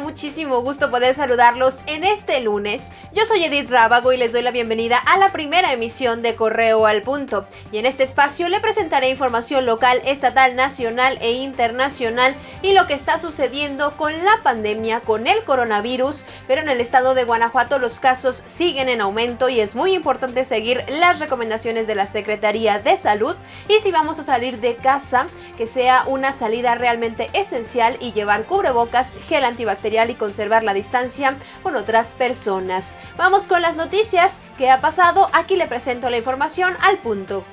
muchísimo gusto poder saludarlos en este lunes. Yo soy Edith Rábago y les doy la bienvenida a la primera emisión de Correo al Punto. Y en este espacio le presentaré información local, estatal, nacional e internacional y lo que está sucediendo con la pandemia, con el coronavirus. Pero en el estado de Guanajuato los casos siguen en aumento y es muy importante seguir las recomendaciones de la Secretaría de Salud. Y si vamos a salir de casa, que sea una salida realmente esencial y llevar cubrebocas, gel antibacterial y conservar la distancia con otras personas. Vamos con las noticias. ¿Qué ha pasado? Aquí le presento la información al punto.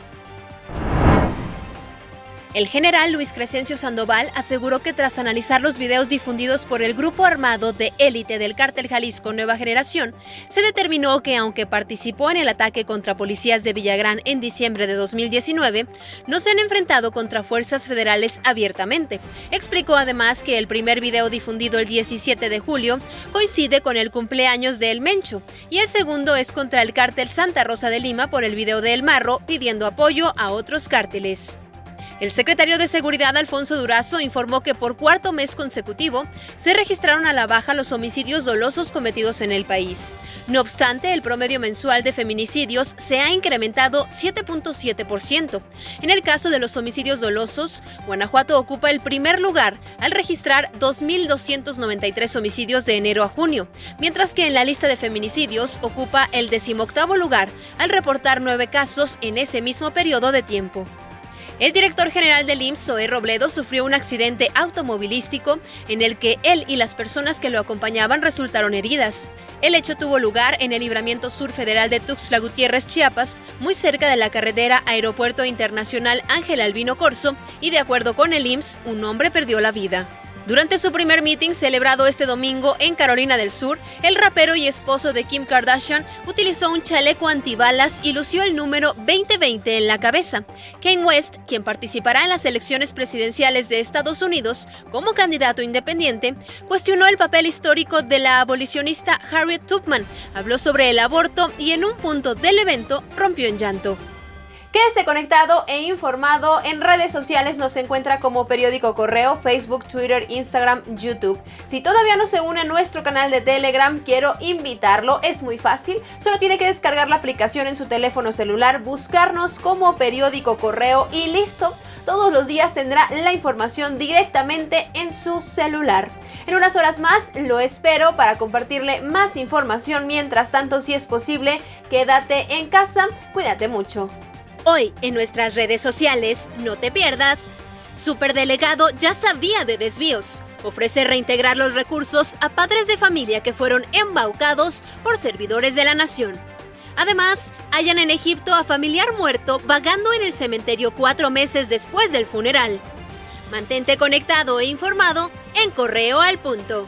El general Luis Crescencio Sandoval aseguró que tras analizar los videos difundidos por el grupo armado de élite del cártel Jalisco Nueva Generación, se determinó que aunque participó en el ataque contra policías de Villagrán en diciembre de 2019, no se han enfrentado contra fuerzas federales abiertamente. Explicó además que el primer video difundido el 17 de julio coincide con el cumpleaños de El Mencho y el segundo es contra el cártel Santa Rosa de Lima por el video de El Marro pidiendo apoyo a otros cárteles. El secretario de Seguridad Alfonso Durazo informó que por cuarto mes consecutivo se registraron a la baja los homicidios dolosos cometidos en el país. No obstante, el promedio mensual de feminicidios se ha incrementado 7.7%. En el caso de los homicidios dolosos, Guanajuato ocupa el primer lugar al registrar 2.293 homicidios de enero a junio, mientras que en la lista de feminicidios ocupa el decimoctavo lugar al reportar nueve casos en ese mismo periodo de tiempo. El director general del IMSS, Zoé Robledo, sufrió un accidente automovilístico en el que él y las personas que lo acompañaban resultaron heridas. El hecho tuvo lugar en el libramiento sur federal de Tuxtla Gutiérrez, Chiapas, muy cerca de la carretera Aeropuerto Internacional Ángel Albino Corso, y de acuerdo con el IMSS, un hombre perdió la vida. Durante su primer meeting celebrado este domingo en Carolina del Sur, el rapero y esposo de Kim Kardashian utilizó un chaleco antibalas y lució el número 2020 en la cabeza. Kane West, quien participará en las elecciones presidenciales de Estados Unidos como candidato independiente, cuestionó el papel histórico de la abolicionista Harriet Tubman, habló sobre el aborto y en un punto del evento rompió en llanto. Quédese conectado e informado. En redes sociales nos encuentra como Periódico Correo, Facebook, Twitter, Instagram, YouTube. Si todavía no se une a nuestro canal de Telegram, quiero invitarlo. Es muy fácil. Solo tiene que descargar la aplicación en su teléfono celular, buscarnos como Periódico Correo y listo. Todos los días tendrá la información directamente en su celular. En unas horas más lo espero para compartirle más información. Mientras tanto, si es posible, quédate en casa. Cuídate mucho. Hoy en nuestras redes sociales, no te pierdas, Superdelegado ya sabía de desvíos. Ofrece reintegrar los recursos a padres de familia que fueron embaucados por servidores de la nación. Además, hallan en Egipto a familiar muerto vagando en el cementerio cuatro meses después del funeral. Mantente conectado e informado en Correo al Punto.